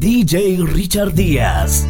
DJ Richard Díaz.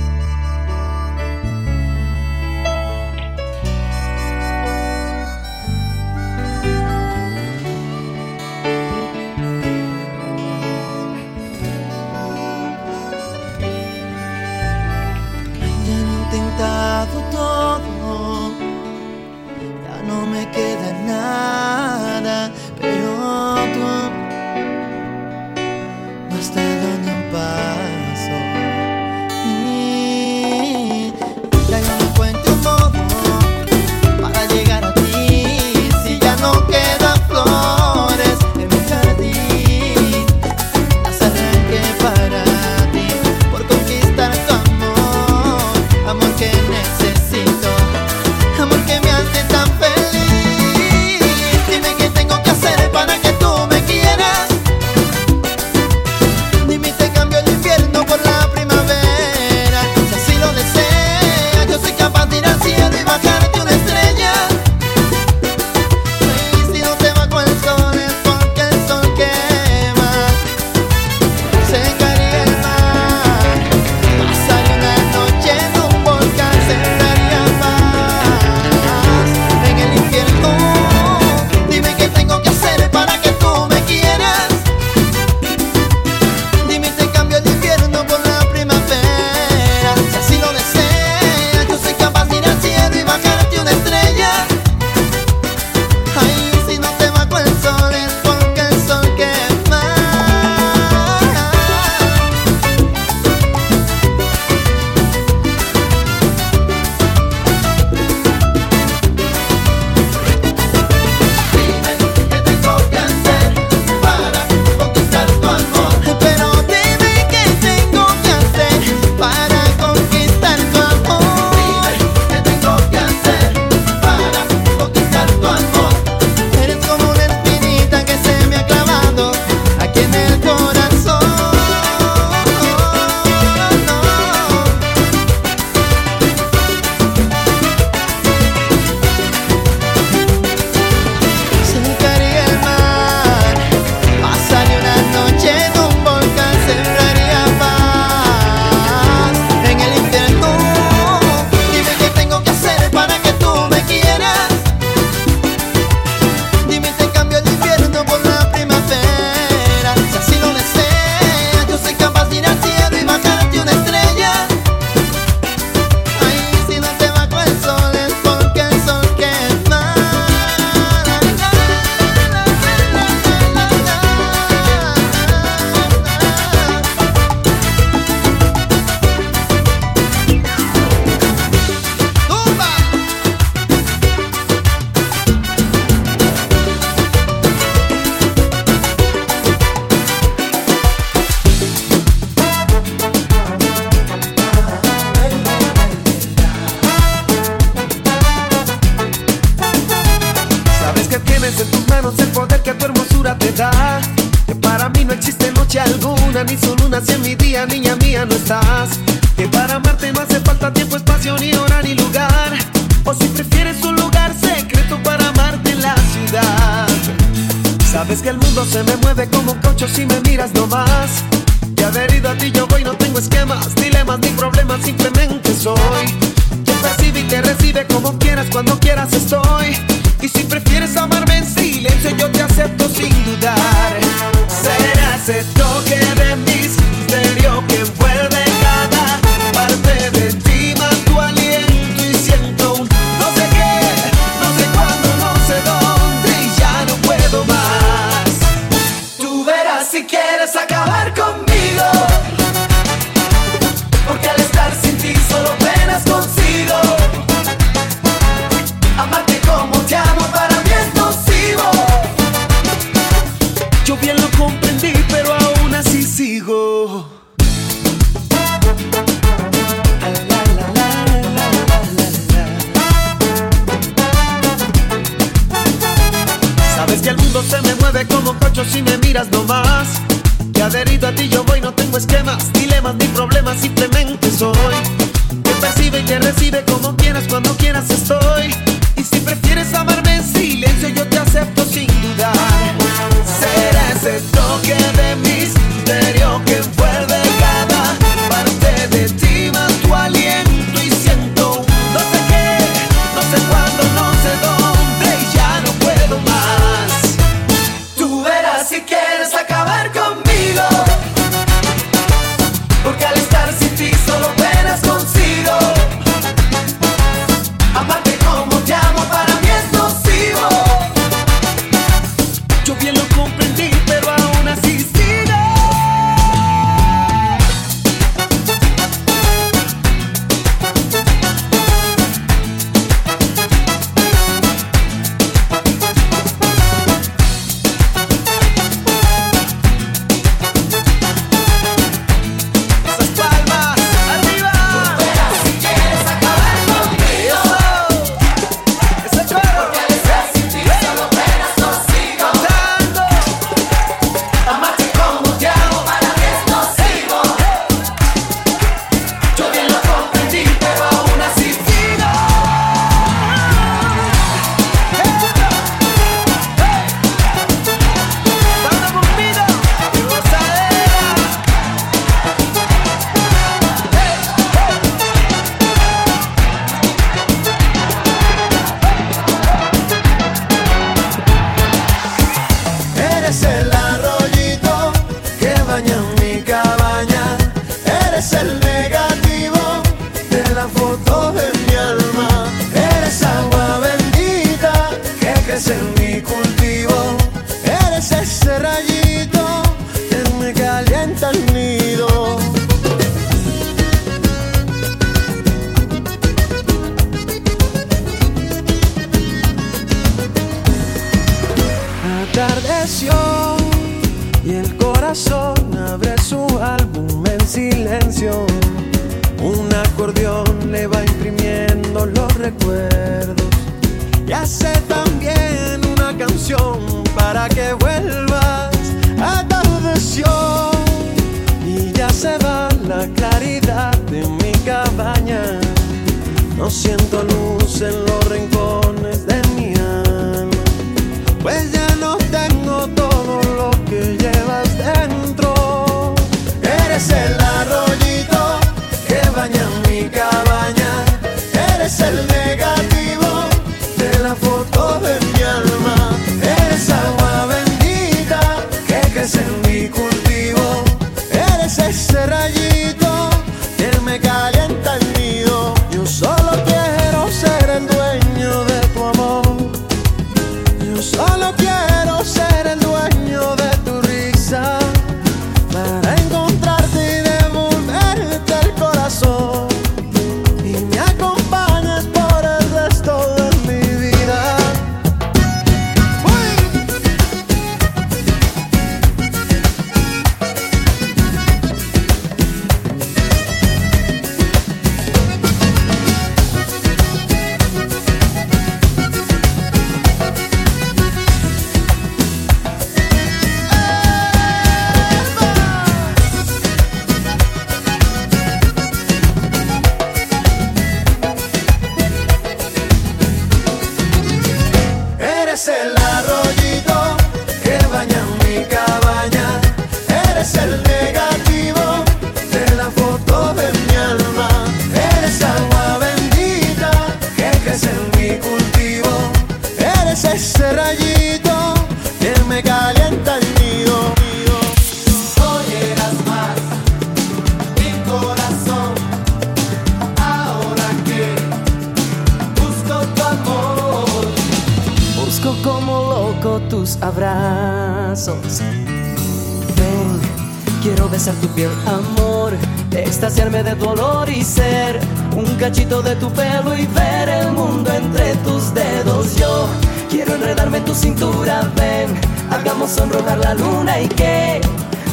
Tu cintura, ven, hagamos sonrojar la luna y que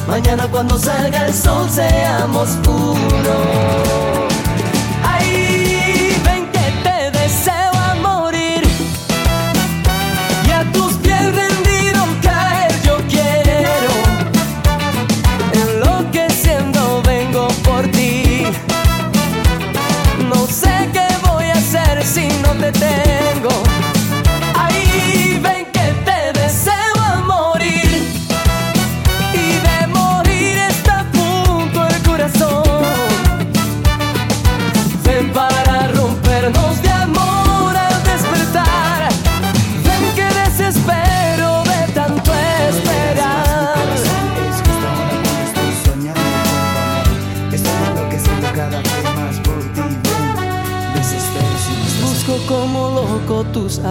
mañana cuando salga el sol seamos uno. Ay, ven que te deseo a morir. Y a tus pies rendido caer yo quiero Enloqueciendo vengo por ti No sé qué voy a hacer si no te tengo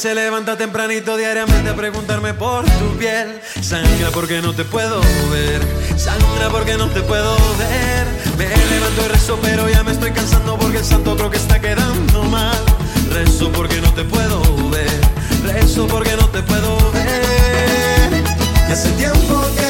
se levanta tempranito diariamente a preguntarme por tu piel. Sangra porque no te puedo ver. Sangra porque no te puedo ver. Me levanto y rezo, pero ya me estoy cansando porque el santo creo que está quedando mal. Rezo porque no te puedo ver. Rezo porque no te puedo ver. Hace tiempo que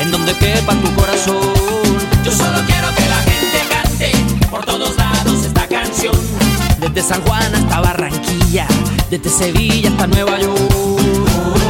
en donde quepa tu corazón. Yo solo quiero que la gente cante por todos lados esta canción. Desde San Juan hasta Barranquilla, desde Sevilla hasta Nueva York.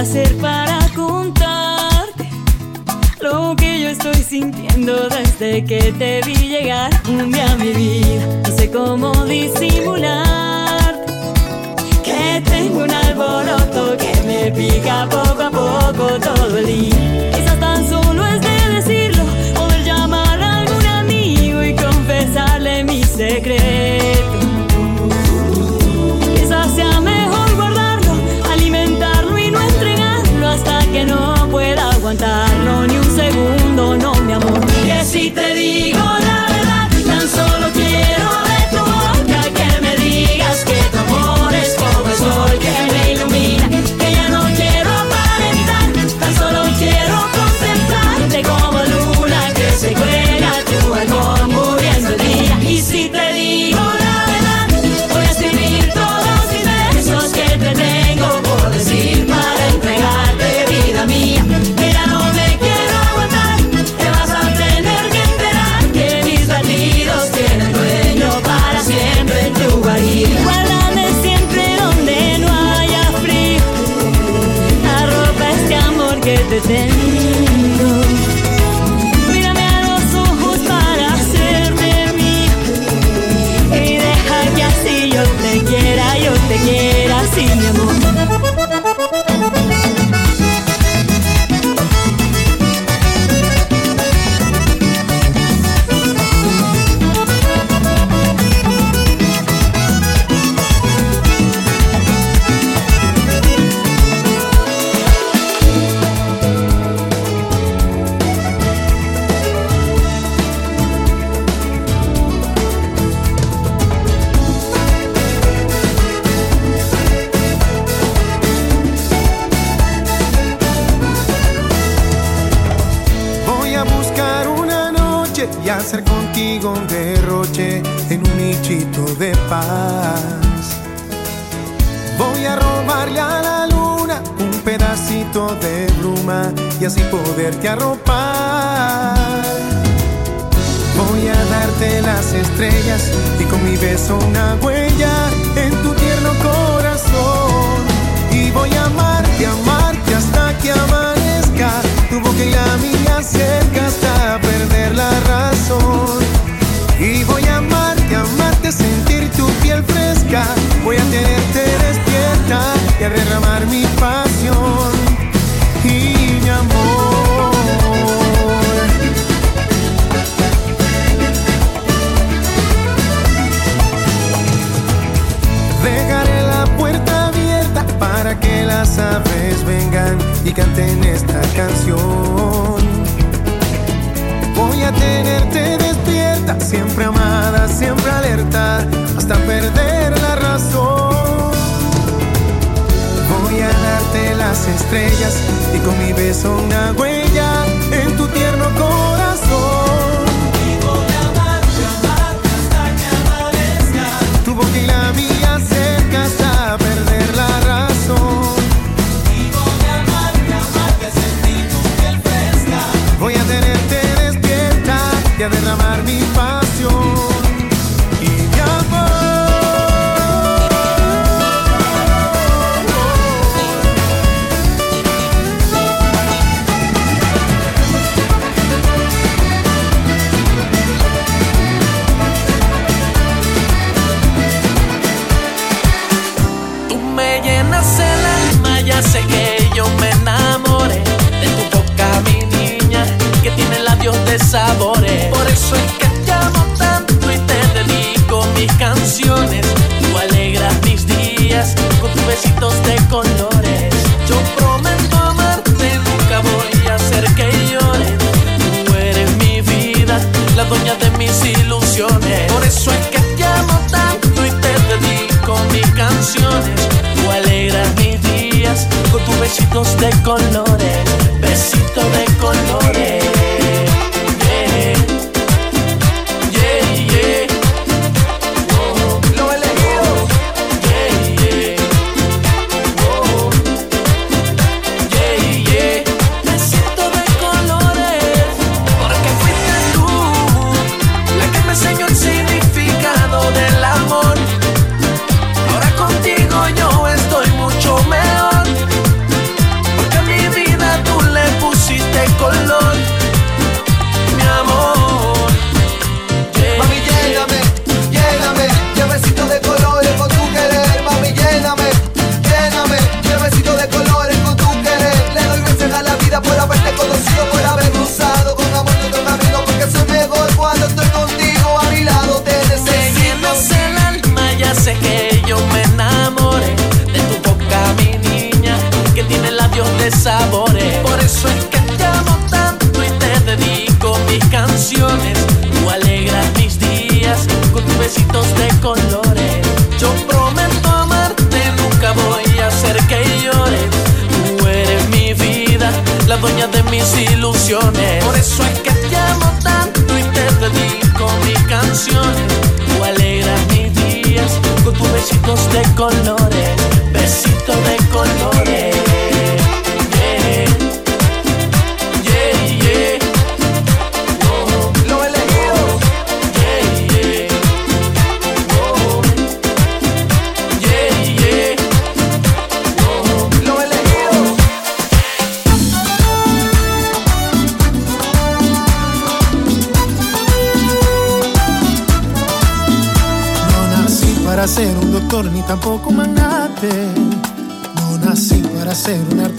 Hacer para contarte lo que yo estoy sintiendo desde que te vi llegar un día a mi vida. No sé cómo disimular que tengo un alboroto que me pica poco a poco todo el día. Quizás tan solo es de decirlo o de llamar a algún amigo y confesarle mi secreto. Aguantarlo ni un segundo, no mi amor. Que si te digo te quiera así mi amor. así poderte arropar. Voy a darte las estrellas y con mi beso una huella en tu tierno corazón. Y voy a amarte, amarte hasta que amanezca. Tu boca y la mía cerca hasta perder la razón. Y voy a amarte, amarte, sentir tu piel fresca. Voy a tenerte despierta y a derramar las aves vengan y canten esta canción. Voy a tenerte despierta, siempre amada, siempre alerta, hasta perder la razón. Voy a darte las estrellas y con mi beso una huella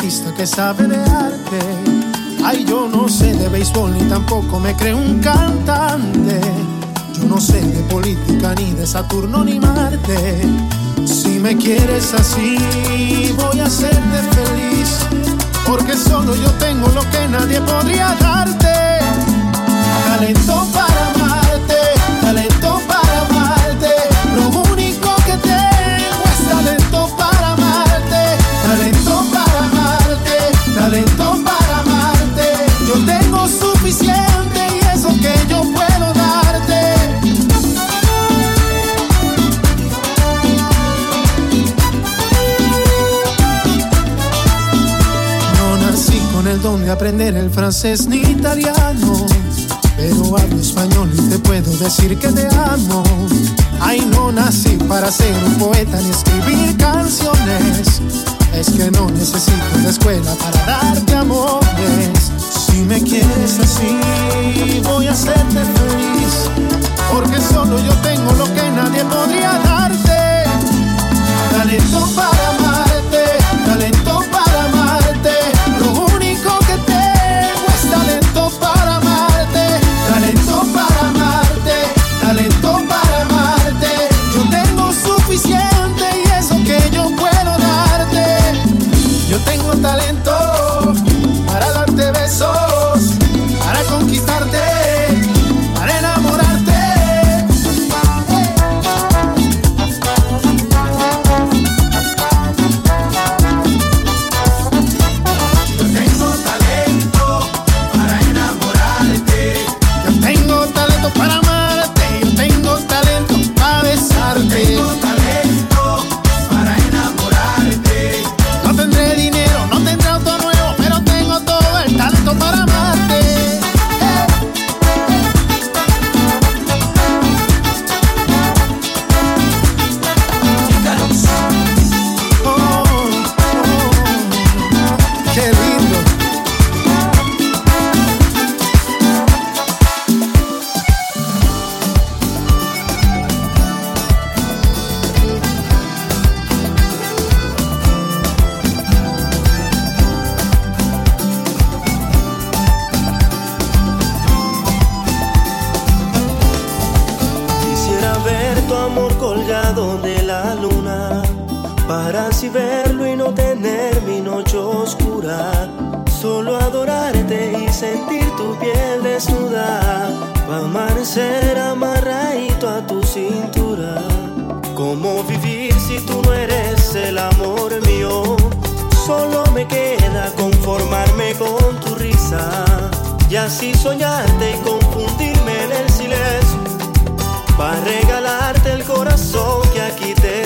artista que sabe de arte. Ay, yo no sé de béisbol ni tampoco me creo un cantante. Yo no sé de política ni de Saturno ni Marte. Si me quieres así, voy a hacerte feliz. Porque solo yo tengo lo que nadie podría darte. Talento de aprender el francés ni italiano. Pero hablo español y te puedo decir que te amo. Ay, no nací para ser un poeta ni escribir canciones. Es que no necesito la escuela para darte amores. Si me quieres así, voy a hacerte feliz. Porque solo yo tengo lo que nadie podría darte. Talento para solo adorarte y sentir tu piel desnuda. Va a amanecer amarradito a tu cintura. ¿Cómo vivir si tú no eres el amor mío? Solo me queda conformarme con tu risa y así soñarte y confundirme en el silencio. Para regalarte el corazón que aquí te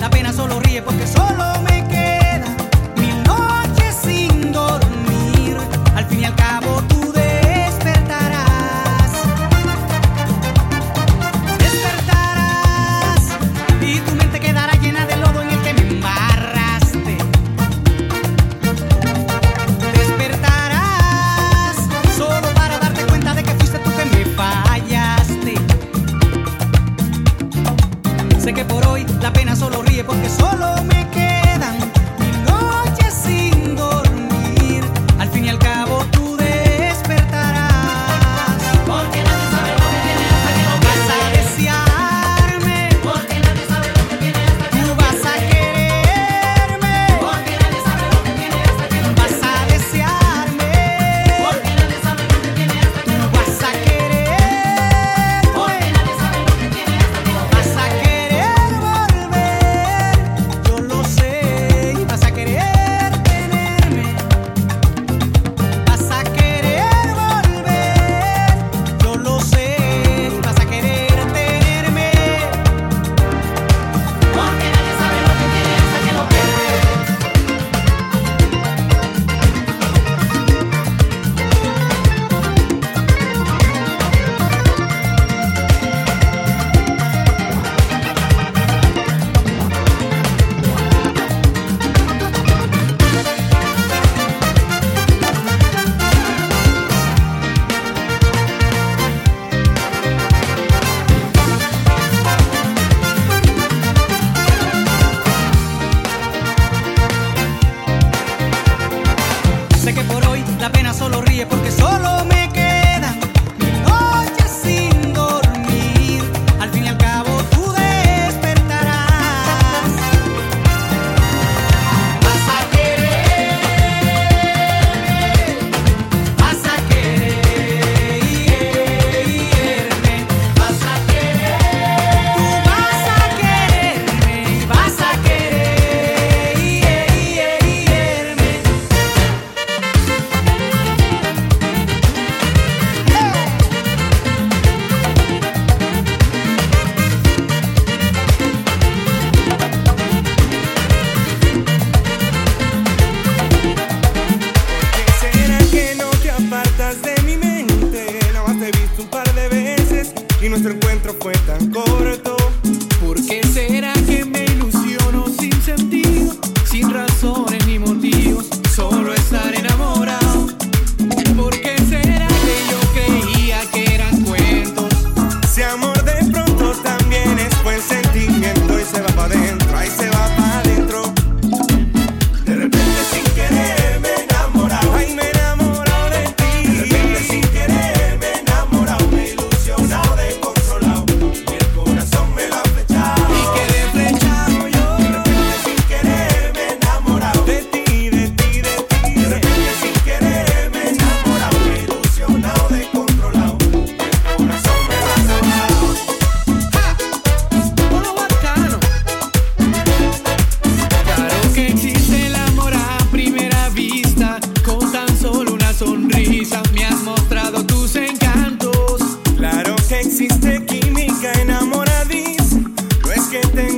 la pena solo ríe porque solo me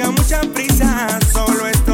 tenga mucha prisa, solo estoy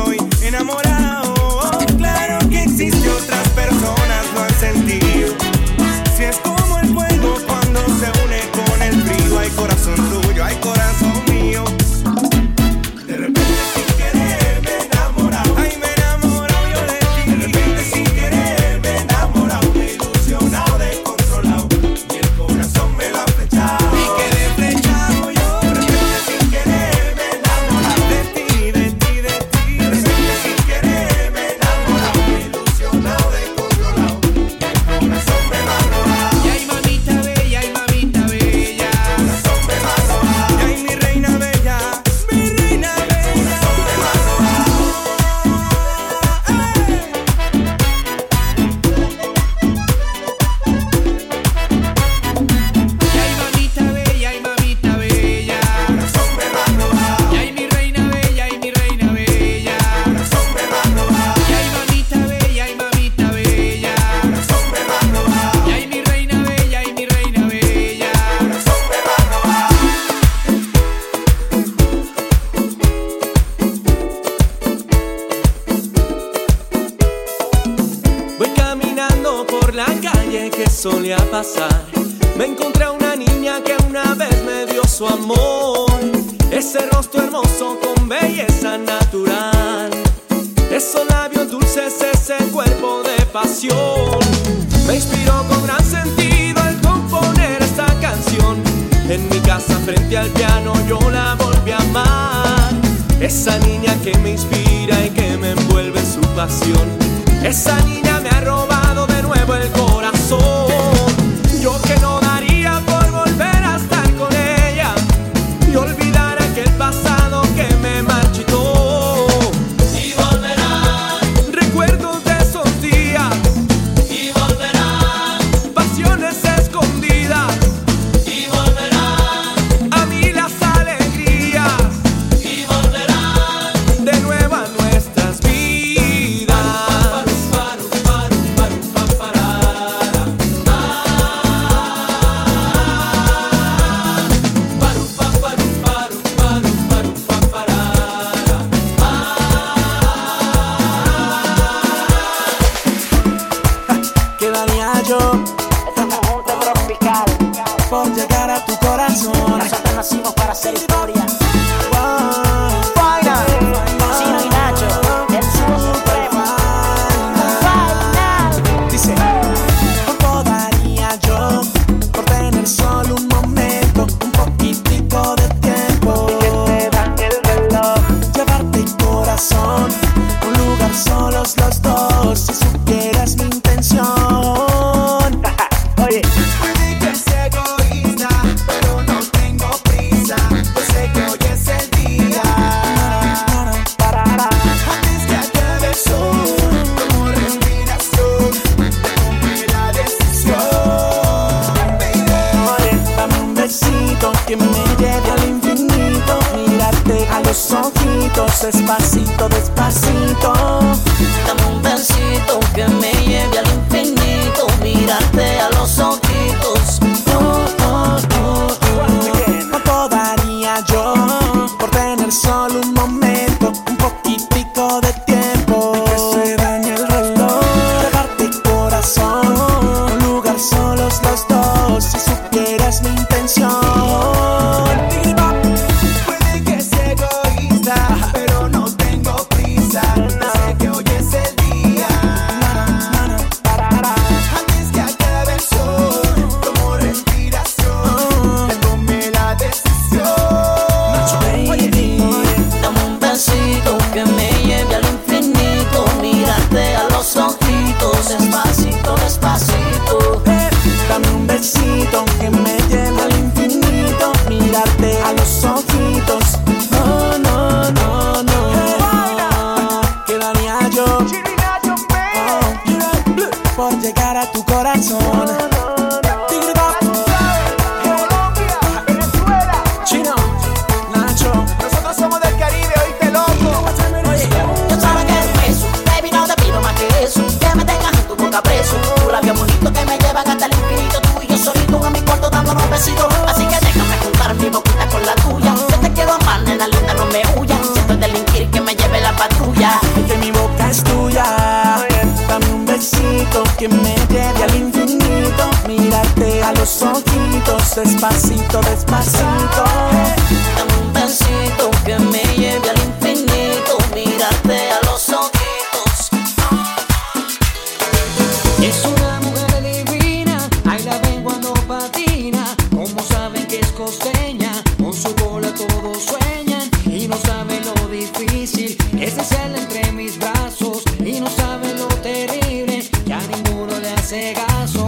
ninguno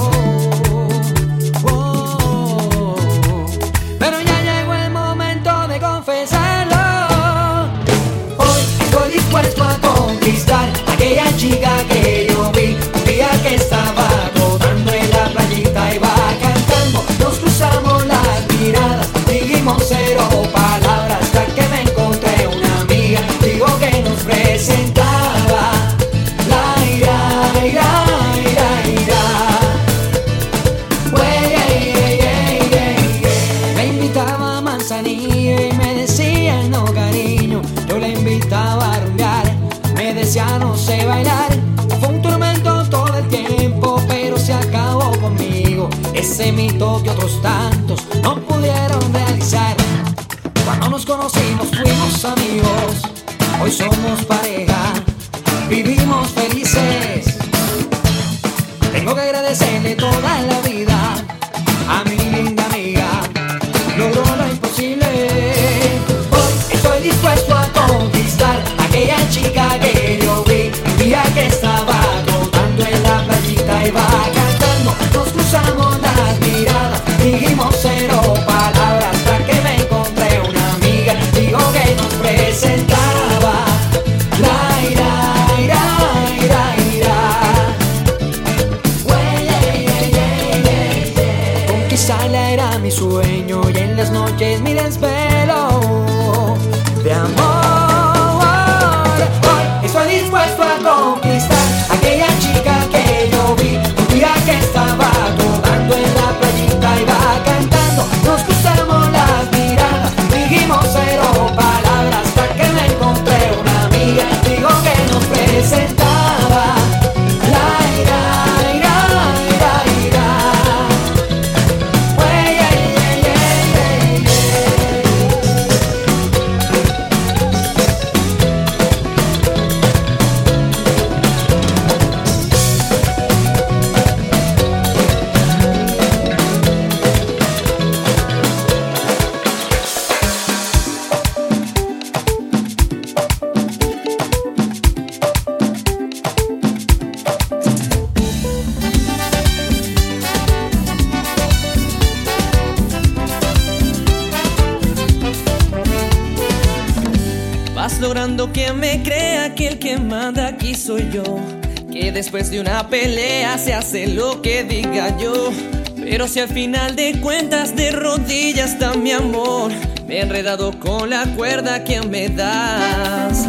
de una pelea se hace lo que diga yo. Pero si al final de cuentas de rodillas está mi amor, Me he enredado con la cuerda que me das.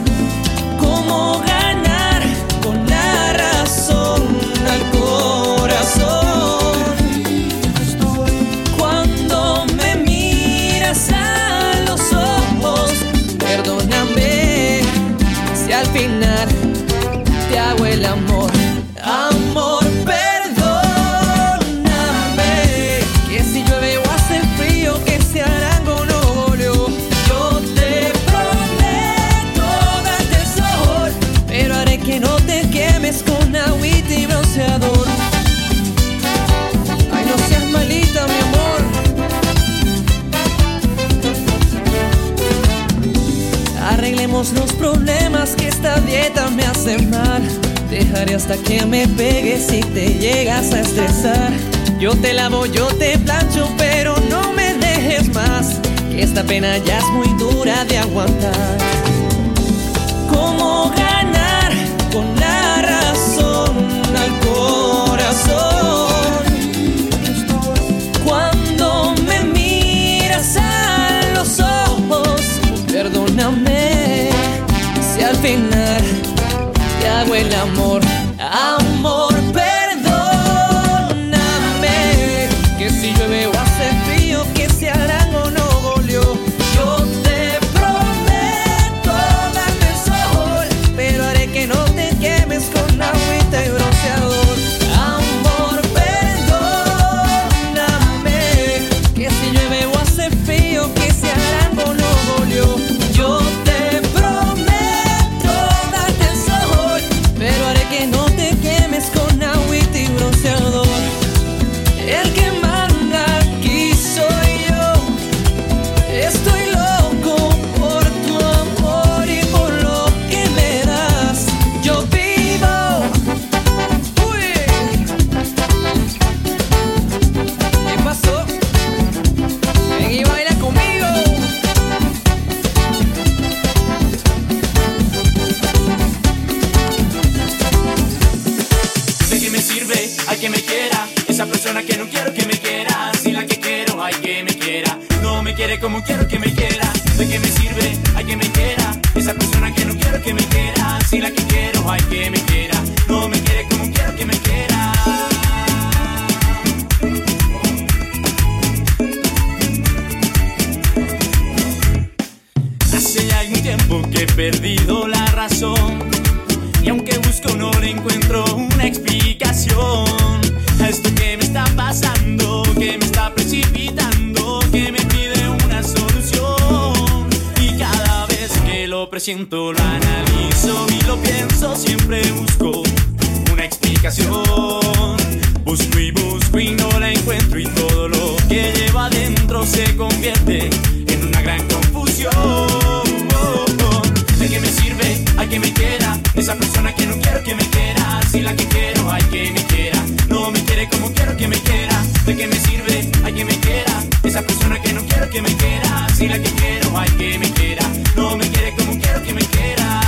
¿Cómo ganar con la razón al corazón? Cuando me miras a los ojos, problemas que esta dieta me hace mal. Dejaré hasta que me pegues si te llegas a estresar. Yo te lavo, yo te plancho, pero no me dejes más. Que esta pena ya es muy dura de aguantar. Tiempo que he perdido la razón. Y aunque busco no le encuentro una explicación a esto que me está pasando, que me está precipitando, que me pide una solución. Y cada vez que lo presiento, lo analizo y lo pienso, siempre busco una explicación. Busco y busco y no la encuentro y todo lo que lleva adentro se convierte en una gran confusión. ¿De qué me sirve? Hay que me quiera. Esa persona que no quiero que me quiera. Si la que quiero, hay que me quiera. No me quiere como quiero que me quiera. ¿De qué me sirve? Hay que me quiera. Esa persona que no quiero que me quiera. Si la que quiero, hay que me quiera. No me quiere como quiero que me quiera.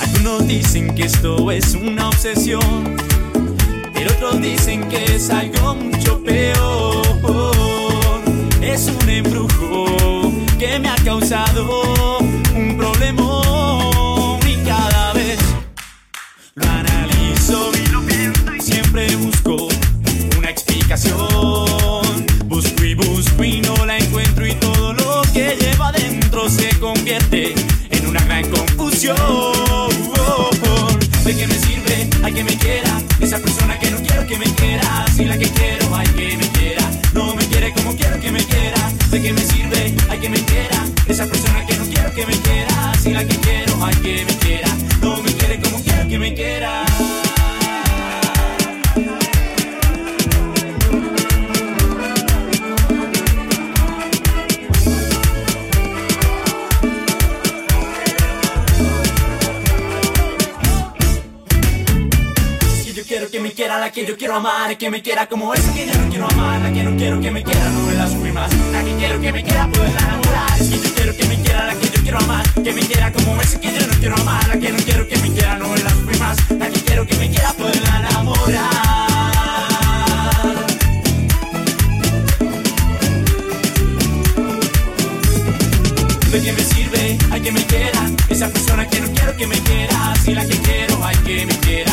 Algunos dicen que esto es una obsesión, pero otros dicen que es algo mucho peor. Es un embrujo que me ha causado un problema y cada vez lo analizo y lo pienso y siempre busco una explicación. Quiero, hay la que yo quiero amar, que me quiera como es, que yo no quiero amar, la que no quiero que me quiera, no me la subí la que quiero que me quiera, poder enamorar, es que yo quiero que me quiera, la que yo quiero amar, que me quiera como es, que yo no quiero amar, la que no quiero que me quiera, no me la subí más, la que quiero que me quiera, poder enamorar. ¿De qué me sirve? Hay que me quiera Esa persona que no quiero que me quiera Si la que quiero hay que me quiera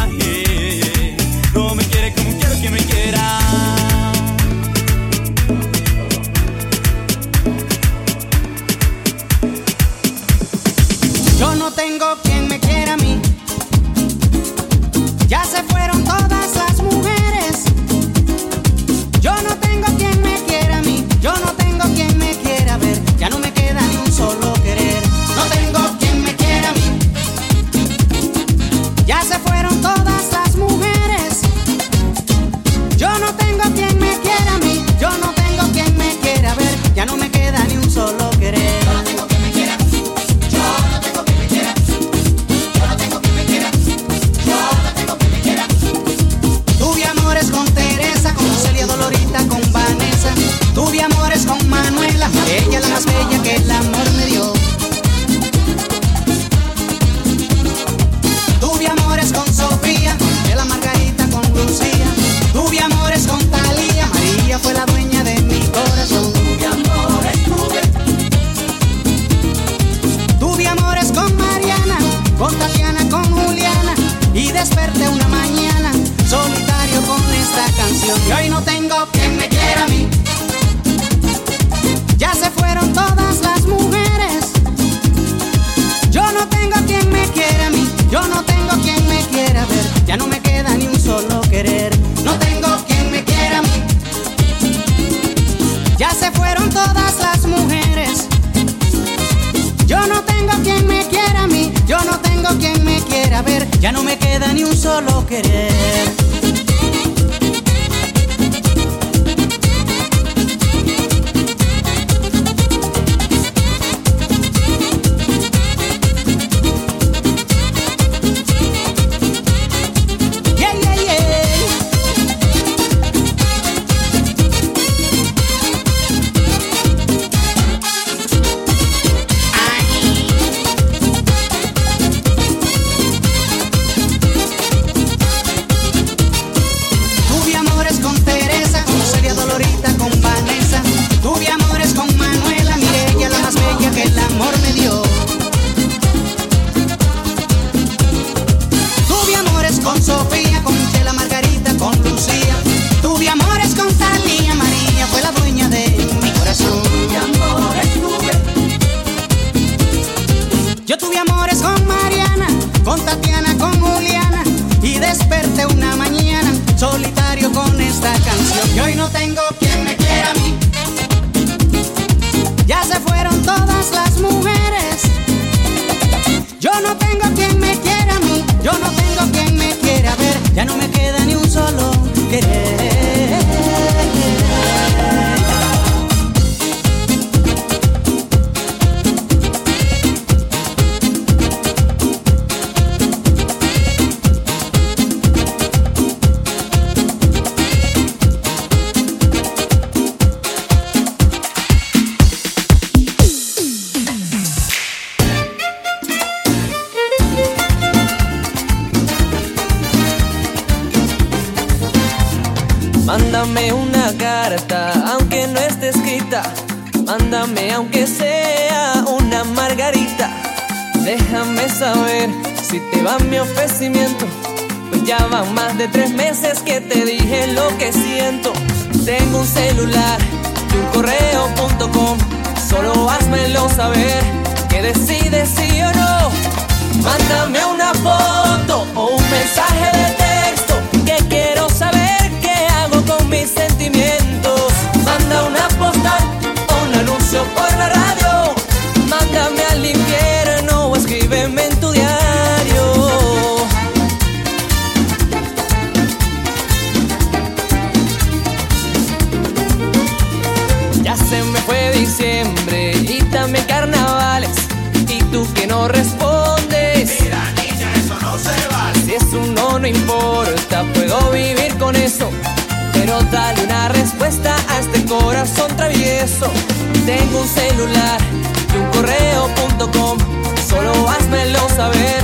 Ella la más bella esta canción. Y hoy no tengo quien me quiera a mí. Ya se fueron todas las mujeres. Yo no tengo quien me quiera a mí. Yo no tengo quien me quiera ver. Ya no me queda ni un solo querer. Si te va mi ofrecimiento, pues ya van más de tres meses que te dije lo que siento. Tengo un celular y un correo.com, solo házmelo saber que decides sí o no. Mándame una foto o un mensaje de puedo vivir con eso. Pero dale una respuesta a este corazón travieso. Tengo un celular y un correo.com. Solo házmelo saber.